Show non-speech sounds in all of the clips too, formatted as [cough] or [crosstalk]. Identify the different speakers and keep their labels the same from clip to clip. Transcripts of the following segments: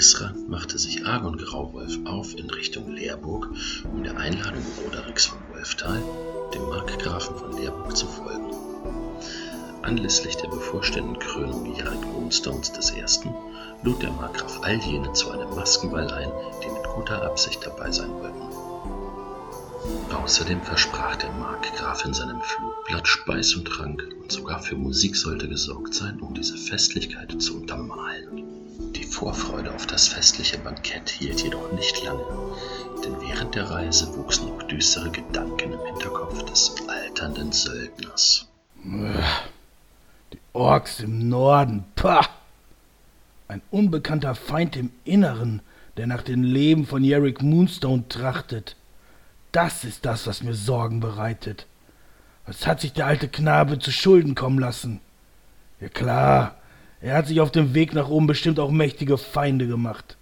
Speaker 1: Wegesrand machte sich Argon Grauwolf auf in Richtung Leerburg, um der Einladung Rodericks von Wolftal, dem Markgrafen von Leerburg, zu folgen. Anlässlich der bevorstehenden Krönung Jarek Moonstones I. lud der Markgraf all jene zu einem Maskenball ein, die mit guter Absicht dabei sein wollten. Außerdem versprach der Markgraf in seinem Flugblatt Speis und Trank und sogar für Musik sollte gesorgt sein, um diese Festlichkeit zu untermalen. Vorfreude auf das festliche Bankett hielt jedoch nicht lange, denn während der Reise wuchsen noch düstere Gedanken im Hinterkopf des alternden Söldners.
Speaker 2: Die Orks im Norden, pah! Ein unbekannter Feind im Inneren, der nach dem Leben von Yerick Moonstone trachtet. Das ist das, was mir Sorgen bereitet. Was hat sich der alte Knabe zu Schulden kommen lassen? Ja klar, er hat sich auf dem Weg nach oben bestimmt auch mächtige Feinde gemacht.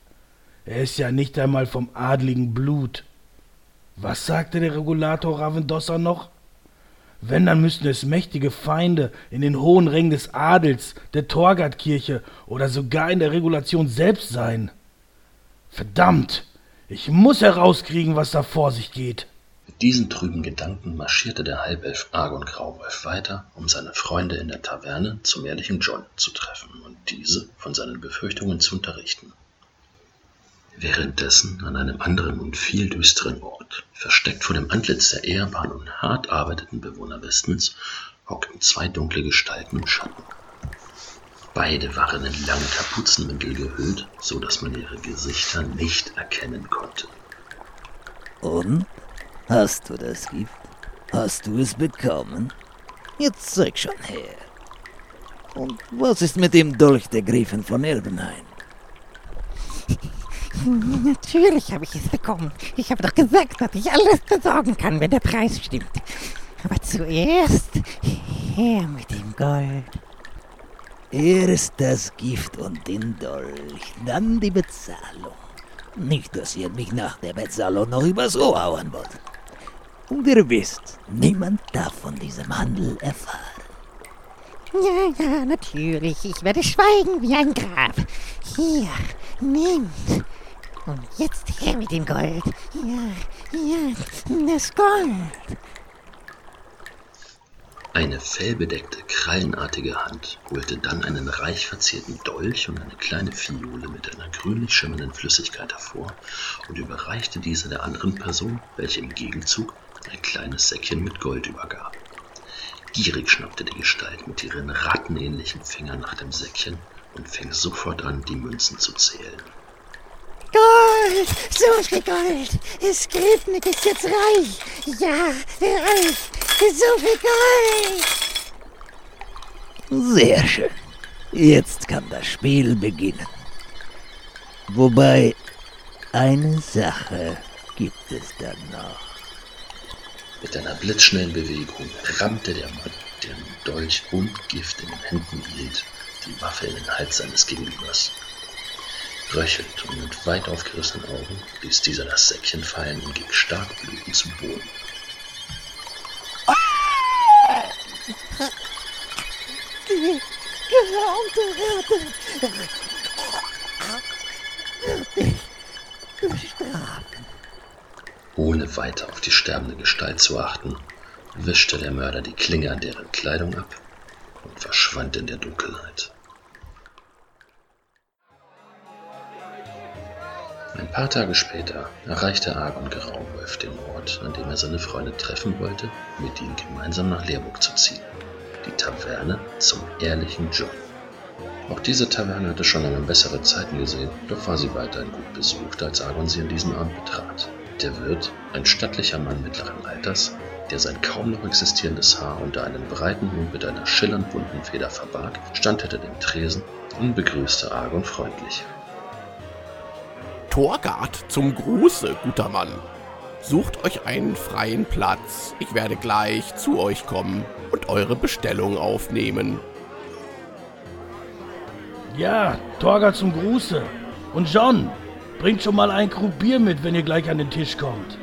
Speaker 2: Er ist ja nicht einmal vom adligen Blut. Was sagte der Regulator Ravendossa noch? Wenn, dann müssten es mächtige Feinde in den hohen Rängen des Adels, der Torgatkirche oder sogar in der Regulation selbst sein. Verdammt! Ich muss herauskriegen, was da vor sich geht.
Speaker 1: Diesen trüben Gedanken marschierte der Halbelf Argon Grauwolf weiter, um seine Freunde in der Taverne zum ehrlichen John zu treffen und diese von seinen Befürchtungen zu unterrichten. Währenddessen an einem anderen und viel düsteren Ort, versteckt vor dem Antlitz der ehrbaren und hart arbeitenden Bewohner Westmans, hockten zwei dunkle Gestalten im Schatten. Beide waren in lange Kapuzenmäntel gehüllt, so dass man ihre Gesichter nicht erkennen konnte.
Speaker 3: Und? Hast du das Gift? Hast du es bekommen? Jetzt zeig schon her. Und was ist mit dem Dolch der Gräfin von Elbenheim? [laughs]
Speaker 4: Natürlich habe ich es bekommen. Ich habe doch gesagt, dass ich alles besorgen kann, wenn der Preis stimmt. Aber zuerst her mit dem Gold.
Speaker 3: Erst das Gift und den Dolch, dann die Bezahlung. Nicht, dass ihr mich nach der Bezahlung noch übers Ohr hauen wollt. Und ihr wisst, niemand darf von diesem Handel erfahren.
Speaker 4: Ja, ja, natürlich. Ich werde schweigen wie ein Grab. Hier, nehmt. Und jetzt her mit dem Gold. Ja, ja, das Gold.
Speaker 1: Eine fellbedeckte, krallenartige Hand holte dann einen reich verzierten Dolch und eine kleine Fiole mit einer grünlich schimmernden Flüssigkeit hervor und überreichte diese der anderen Person, welche im Gegenzug ein kleines Säckchen mit Gold übergab. Gierig schnappte die Gestalt mit ihren rattenähnlichen Fingern nach dem Säckchen und fing sofort an, die Münzen zu zählen.
Speaker 4: Gold! So viel Gold! Skripnik ist jetzt reich! Ja, reich! So viel Gold!
Speaker 3: Sehr schön. Jetzt kann das Spiel beginnen. Wobei, eine Sache gibt es dann noch.
Speaker 1: Mit einer blitzschnellen Bewegung rammte der Mann, der mit Dolch und Gift in den Händen hielt, die Waffe in den Hals seines Gegenübers. Röchelnd und mit weit aufgerissenen Augen ließ dieser das Säckchen fallen und ging stark blutend zu Boden.
Speaker 4: Die geraumte Ratte! Bestrafen.
Speaker 1: Ohne weiter auf die sterbende Gestalt zu achten, wischte der Mörder die Klinge an deren Kleidung ab und verschwand in der Dunkelheit. Ein paar Tage später erreichte Argon Graumolf den Ort, an dem er seine Freunde treffen wollte, mit ihnen gemeinsam nach Leerburg zu ziehen. Die Taverne zum ehrlichen John. Auch diese Taverne hatte schon einmal bessere Zeiten gesehen, doch war sie weiterhin gut besucht, als Argon sie an diesem Abend betrat. Der Wirt, ein stattlicher Mann mittleren Alters, der sein kaum noch existierendes Haar unter einem breiten Hut mit einer schillernd bunten Feder verbarg, stand hinter dem Tresen und begrüßte Argon freundlich.
Speaker 5: Torgard zum Gruße, guter Mann. Sucht euch einen freien Platz. Ich werde gleich zu euch kommen und eure Bestellung aufnehmen.
Speaker 2: Ja, Torgard zum Gruße. Und John, bringt schon mal ein Krug Bier mit, wenn ihr gleich an den Tisch kommt.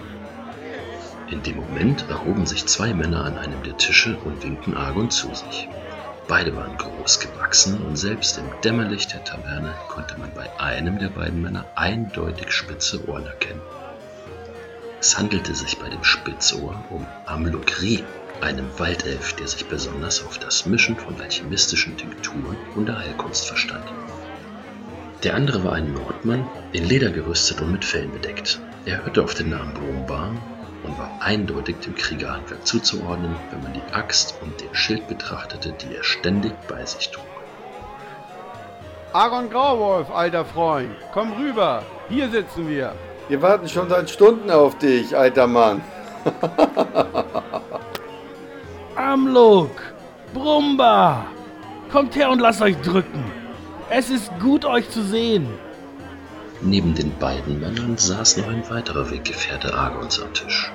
Speaker 1: In dem Moment erhoben sich zwei Männer an einem der Tische und winkten Argon zu sich. Beide waren groß gewachsen und selbst im Dämmerlicht der Taverne konnte man bei einem der beiden Männer eindeutig spitze Ohren erkennen. Es handelte sich bei dem Spitzohr um Amlokri, einem Waldelf, der sich besonders auf das Mischen von alchemistischen Tinkturen und der Heilkunst verstand. Der andere war ein Nordmann, in Leder gerüstet und mit Fellen bedeckt. Er hörte auf den Namen Brumbar und war eindeutig dem Kriegerhandwerk zuzuordnen, wenn man die Axt und den Schild betrachtete, die er ständig bei sich trug.
Speaker 6: Aaron Grauwolf, alter Freund, komm rüber, hier sitzen wir.
Speaker 7: Wir warten schon seit Stunden auf dich, alter Mann.
Speaker 2: Amlok, Brumba, kommt her und lasst euch drücken. Es ist gut, euch zu sehen.
Speaker 1: Neben den beiden Männern saß noch ein weiterer Weggefährte Argons am Tisch.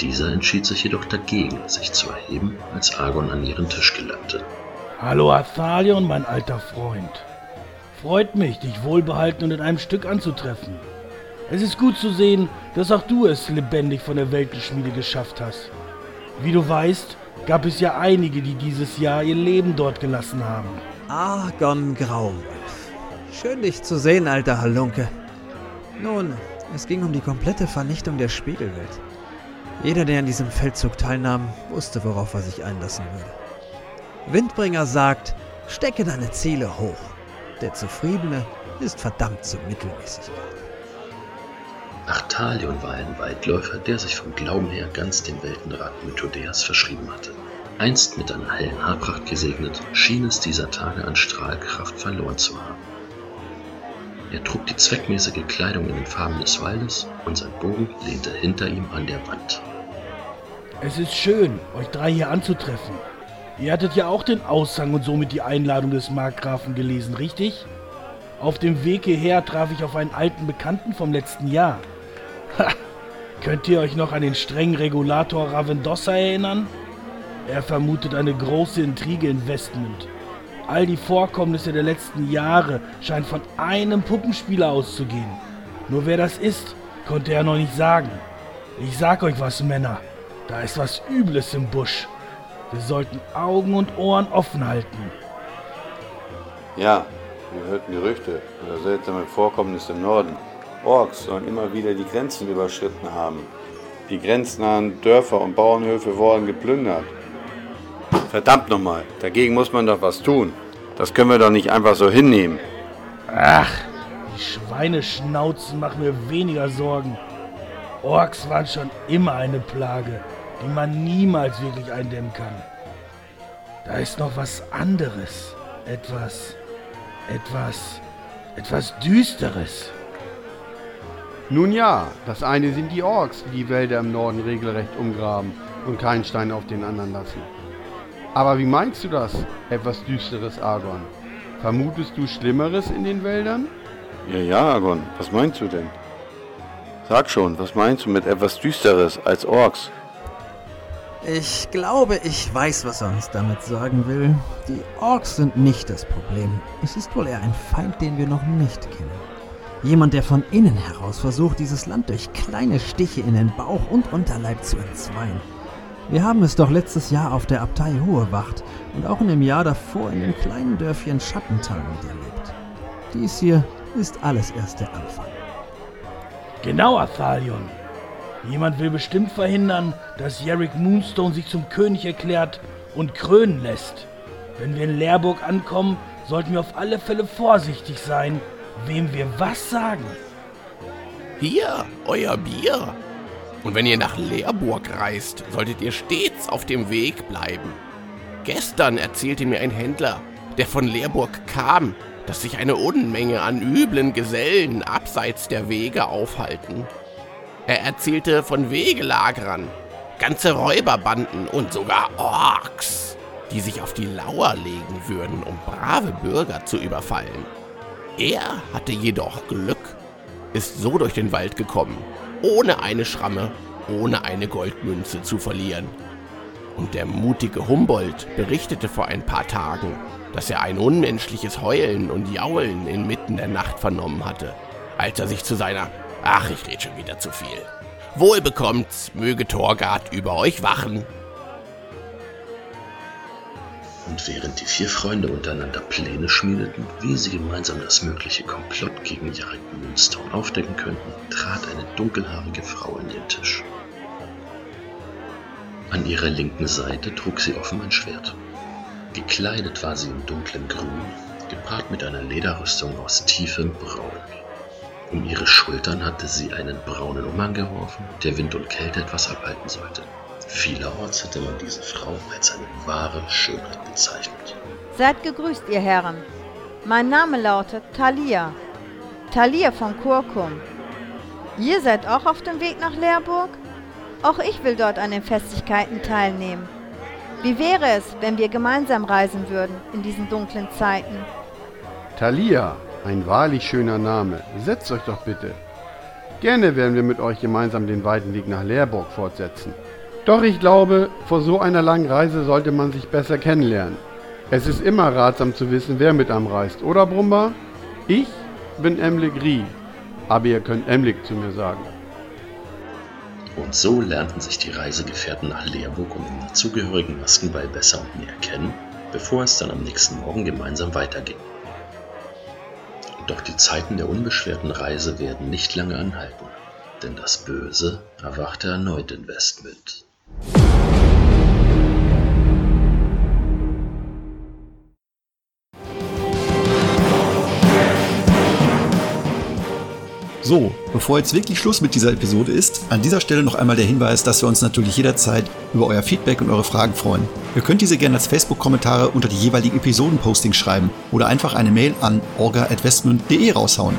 Speaker 1: Dieser entschied sich jedoch dagegen, sich zu erheben, als Argon an ihren Tisch gelangte.
Speaker 2: Hallo Athalion, mein alter Freund. Freut mich, dich wohlbehalten und in einem Stück anzutreffen. Es ist gut zu sehen, dass auch du es lebendig von der Weltenschmiede geschafft hast. Wie du weißt, gab es ja einige, die dieses Jahr ihr Leben dort gelassen haben.
Speaker 8: Argon Graumolf. Schön dich zu sehen, alter Halunke. Nun, es ging um die komplette Vernichtung der Spiegelwelt. Jeder, der an diesem Feldzug teilnahm, wusste, worauf er sich einlassen würde. Windbringer sagt, stecke deine Ziele hoch. Der Zufriedene ist verdammt zur Mittelmäßigkeit.
Speaker 1: Artalion war ein Weitläufer, der sich vom Glauben her ganz dem Weltenrat Mythodeas verschrieben hatte. Einst mit einer hellen Haarpracht gesegnet, schien es dieser Tage an Strahlkraft verloren zu haben. Er trug die zweckmäßige Kleidung in den Farben des Waldes und sein Bogen lehnte hinter ihm an der Wand.
Speaker 2: Es ist schön, euch drei hier anzutreffen. Ihr hattet ja auch den Aushang und somit die Einladung des Markgrafen gelesen, richtig? Auf dem Weg hierher traf ich auf einen alten Bekannten vom letzten Jahr. Ha! Könnt ihr euch noch an den strengen Regulator Ravendossa erinnern? Er vermutet eine große Intrige in Westmund. All die Vorkommnisse der letzten Jahre scheinen von einem Puppenspieler auszugehen. Nur wer das ist, konnte er noch nicht sagen. Ich sag euch was, Männer. Da ist was Übles im Busch. Wir sollten Augen und Ohren offen halten.
Speaker 7: Ja, wir hörten Gerüchte über seltsame Vorkommnisse im Norden. Orks sollen immer wieder die Grenzen überschritten haben. Die grenznahen Dörfer und Bauernhöfe wurden geplündert. Verdammt nochmal, dagegen muss man doch was tun. Das können wir doch nicht einfach so hinnehmen.
Speaker 2: Ach, die Schweineschnauzen machen mir weniger Sorgen. Orks waren schon immer eine Plage, die man niemals wirklich eindämmen kann. Da ist noch was anderes. Etwas, etwas, etwas Düsteres.
Speaker 6: Nun ja, das eine sind die Orks, die die Wälder im Norden regelrecht umgraben und keinen Stein auf den anderen lassen. Aber wie meinst du das, etwas Düsteres, Argon? Vermutest du Schlimmeres in den Wäldern?
Speaker 7: Ja, ja, Argon, was meinst du denn? Sag schon, was meinst du mit etwas Düsteres als Orks?
Speaker 8: Ich glaube, ich weiß, was er uns damit sagen will. Die Orks sind nicht das Problem. Es ist wohl eher ein Feind, den wir noch nicht kennen. Jemand, der von innen heraus versucht, dieses Land durch kleine Stiche in den Bauch und Unterleib zu entzweien. Wir haben es doch letztes Jahr auf der Abtei Hohe Wacht und auch in dem Jahr davor in dem kleinen Dörfchen Schattental miterlebt. Dies hier ist alles erst der Anfang.
Speaker 2: Genau, Athalion. Jemand will bestimmt verhindern, dass Yerick Moonstone sich zum König erklärt und krönen lässt. Wenn wir in Leerburg ankommen, sollten wir auf alle Fälle vorsichtig sein, wem wir was sagen.
Speaker 5: Hier, euer Bier. Und wenn ihr nach Leerburg reist, solltet ihr stets auf dem Weg bleiben. Gestern erzählte mir ein Händler, der von Leerburg kam, dass sich eine Unmenge an üblen Gesellen abseits der Wege aufhalten. Er erzählte von Wegelagerern, ganze Räuberbanden und sogar Orks, die sich auf die Lauer legen würden, um brave Bürger zu überfallen. Er hatte jedoch Glück, ist so durch den Wald gekommen, ohne eine Schramme, ohne eine Goldmünze zu verlieren. Und der mutige Humboldt berichtete vor ein paar Tagen, dass er ein unmenschliches Heulen und Jaulen inmitten der Nacht vernommen hatte, als er sich zu seiner Ach, ich red schon wieder zu viel. Wohl bekommt's, möge Torgard über euch wachen.
Speaker 1: Und während die vier Freunde untereinander Pläne schmiedeten, wie sie gemeinsam das mögliche Komplott gegen Jarek Moonstone aufdecken könnten, trat eine dunkelhaarige Frau an den Tisch. An ihrer linken Seite trug sie offen ein Schwert. Gekleidet war sie in dunklem Grün, gepaart mit einer Lederrüstung aus tiefem Braun. Um ihre Schultern hatte sie einen braunen Umhang geworfen, der Wind und Kälte etwas abhalten sollte. Vielerorts hätte man diese Frau als eine wahre Schönheit bezeichnet.
Speaker 9: Seid gegrüßt, ihr Herren. Mein Name lautet Thalia. Thalia von Kurkum. Ihr seid auch auf dem Weg nach Leerburg? Auch ich will dort an den Festigkeiten teilnehmen. Wie wäre es, wenn wir gemeinsam reisen würden in diesen dunklen Zeiten?
Speaker 6: Thalia, ein wahrlich schöner Name. Setzt euch doch bitte. Gerne werden wir mit euch gemeinsam den weiten Weg nach Leerburg fortsetzen. Doch ich glaube, vor so einer langen Reise sollte man sich besser kennenlernen. Es ist immer ratsam zu wissen, wer mit einem reist, oder Brumba? Ich bin Emlik Rie, aber ihr könnt Emlik zu mir sagen.
Speaker 1: Und so lernten sich die Reisegefährten nach Leerburg und den dazugehörigen Maskenball besser und näher kennen, bevor es dann am nächsten Morgen gemeinsam weiterging. Doch die Zeiten der unbeschwerten Reise werden nicht lange anhalten, denn das Böse erwachte erneut in Westmid.
Speaker 10: So, bevor jetzt wirklich Schluss mit dieser Episode ist, an dieser Stelle noch einmal der Hinweis, dass wir uns natürlich jederzeit über euer Feedback und eure Fragen freuen. Ihr könnt diese gerne als Facebook-Kommentare unter die jeweiligen Episoden-Postings schreiben oder einfach eine Mail an orga.westmund.de raushauen.